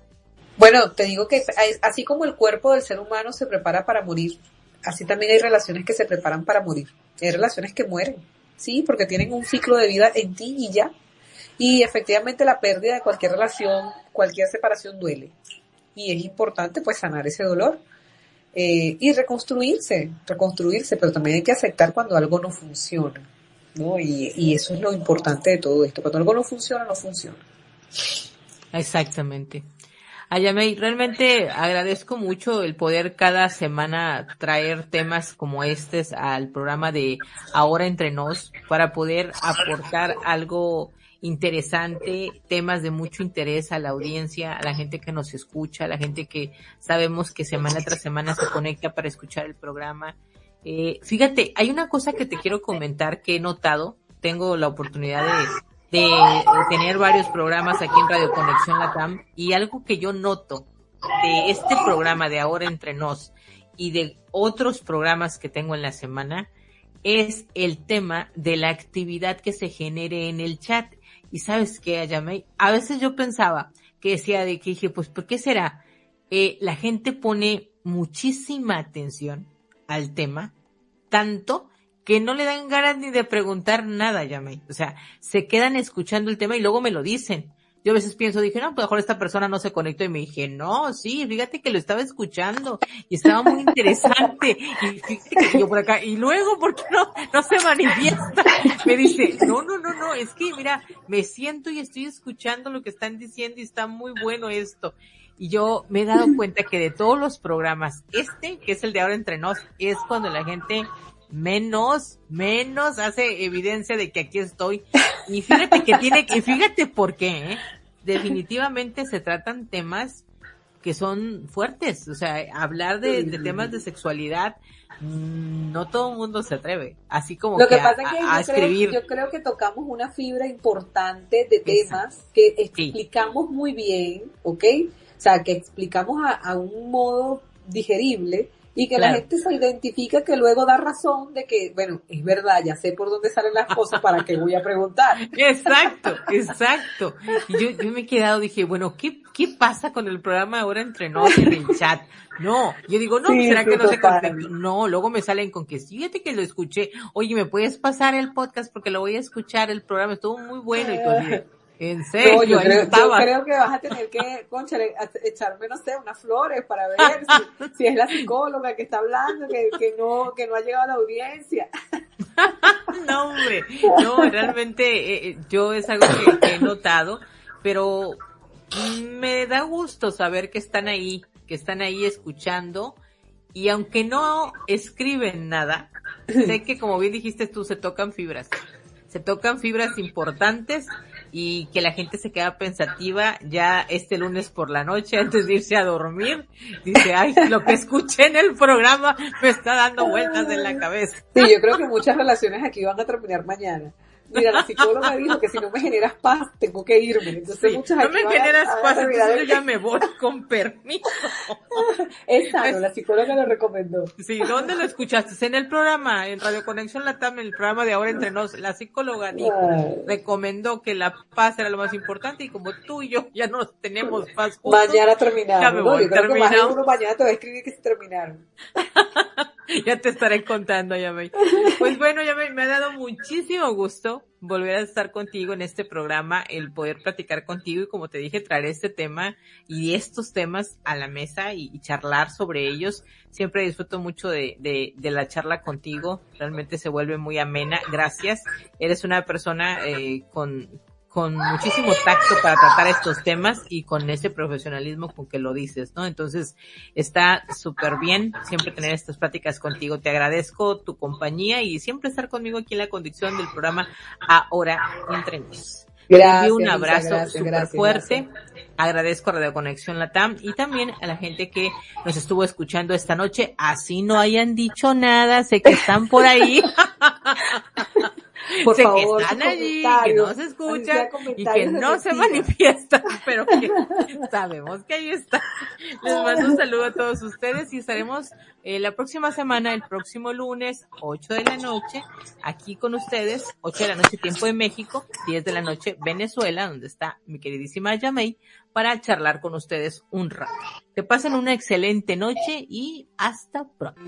Bueno, te digo que así como el cuerpo del ser humano se prepara para morir, así también hay relaciones que se preparan para morir. Hay relaciones que mueren, sí, porque tienen un ciclo de vida en ti y ya. Y efectivamente la pérdida de cualquier relación, cualquier separación duele. Y es importante pues sanar ese dolor eh, y reconstruirse, reconstruirse, pero también hay que aceptar cuando algo no funciona. ¿no? Y, y eso es lo importante de todo esto. Cuando algo no funciona, no funciona. Exactamente. Ayamey, realmente agradezco mucho el poder cada semana traer temas como este al programa de Ahora Entre Nos para poder aportar algo interesante, temas de mucho interés a la audiencia, a la gente que nos escucha, a la gente que sabemos que semana tras semana se conecta para escuchar el programa. Eh, fíjate, hay una cosa que te quiero comentar que he notado, tengo la oportunidad de tener varios programas aquí en Radio Conexión Latam y algo que yo noto de este programa de ahora entre nos y de otros programas que tengo en la semana es el tema de la actividad que se genere en el chat. Y sabes qué, Ayamey, a veces yo pensaba que decía de que dije, pues, ¿por qué será? Eh, la gente pone muchísima atención al tema, tanto que no le dan ganas ni de preguntar nada, Yamei. O sea, se quedan escuchando el tema y luego me lo dicen. Yo a veces pienso, dije, no, pues mejor esta persona no se conectó y me dije, no, sí, fíjate que lo estaba escuchando y estaba muy interesante. Y fíjate que yo por acá, y luego, ¿por qué no, no se manifiesta? Me dice, no, no, no, no, es que mira, me siento y estoy escuchando lo que están diciendo y está muy bueno esto. Y yo me he dado cuenta que de todos los programas, este, que es el de ahora entre nos, es cuando la gente menos, menos hace evidencia de que aquí estoy. Y fíjate que tiene, y fíjate por qué, ¿eh? definitivamente se tratan temas que son fuertes, o sea, hablar de, temas de sexualidad, mm, no todo el mundo se atreve, así como Lo que, pasa es que yo escribir. Creo, yo creo que tocamos una fibra importante de temas que explicamos muy bien, ¿ok? O sea, que explicamos a, a un modo digerible, y que la gente se identifica que luego da razón de que, bueno, es verdad, ya sé por dónde salen las cosas, para qué voy a preguntar. Exacto, exacto. Y yo, yo me he quedado, dije, bueno, ¿qué, qué pasa con el programa ahora entre nosotros en el chat? No, yo digo, no, ¿será que no se contestó? No, luego me salen con que fíjate que lo escuché. Oye, ¿me puedes pasar el podcast porque lo voy a escuchar? El programa estuvo muy bueno y tú en serio, yo, creo, que vas a tener que, concha, echarme, no sé, unas flores para ver si, es la psicóloga que está hablando, que, que, no, que no ha llegado a la audiencia. no, hombre, no, realmente eh, eh, yo es algo que, he notado, pero me da gusto saber que están ahí, que están ahí escuchando y aunque no escriben nada, sé que como bien dijiste tú, se tocan fibras. Se tocan fibras importantes y que la gente se queda pensativa ya este lunes por la noche antes de irse a dormir. Dice, ay, lo que escuché en el programa me está dando vueltas en la cabeza. Sí, yo creo que muchas relaciones aquí van a terminar mañana. Mira, la psicóloga dijo que si no me generas paz, tengo que irme. Entonces, muchas No me generas paz, entonces yo ya me voy con permiso. Exacto, la psicóloga lo recomendó. Sí, ¿dónde lo escuchaste? En el programa, en Radio Conexión Latam, en el programa de Ahora Entre Nos, la psicóloga dijo, recomendó que la paz era lo más importante y como tú y yo ya no tenemos paz juntos, Mañana terminamos. Ya me voy, ¿no? Yo creo uno mañana te va a escribir que se terminaron. ya te estaré contando, Yamei. Pues bueno, Yamei, me ha dado muchísimo gusto volver a estar contigo en este programa, el poder platicar contigo y como te dije, traer este tema y estos temas a la mesa y, charlar sobre ellos. Siempre disfruto mucho de, de, de, la charla contigo, realmente se vuelve muy amena. Gracias. Eres una persona eh, con, con muchísimo tacto para tratar estos temas y con ese profesionalismo con que lo dices, ¿no? Entonces, está súper bien siempre tener estas pláticas contigo. Te agradezco tu compañía y siempre estar conmigo aquí en la conducción del programa Ahora Entre Nos. Gracias. un abrazo súper fuerte. Agradezco a Radio Conexión Latam y también a la gente que nos estuvo escuchando esta noche. Así no hayan dicho nada, sé que están por ahí. Por favor, que están allí, que no se escuchan y que no se manifiestan, pero que sabemos que ahí está. Les mando un saludo a todos ustedes y estaremos eh, la próxima semana, el próximo lunes, 8 de la noche, aquí con ustedes, 8 de la noche tiempo de México, 10 de la noche Venezuela, donde está mi queridísima Yamei, para charlar con ustedes un rato. Que pasen una excelente noche y hasta pronto.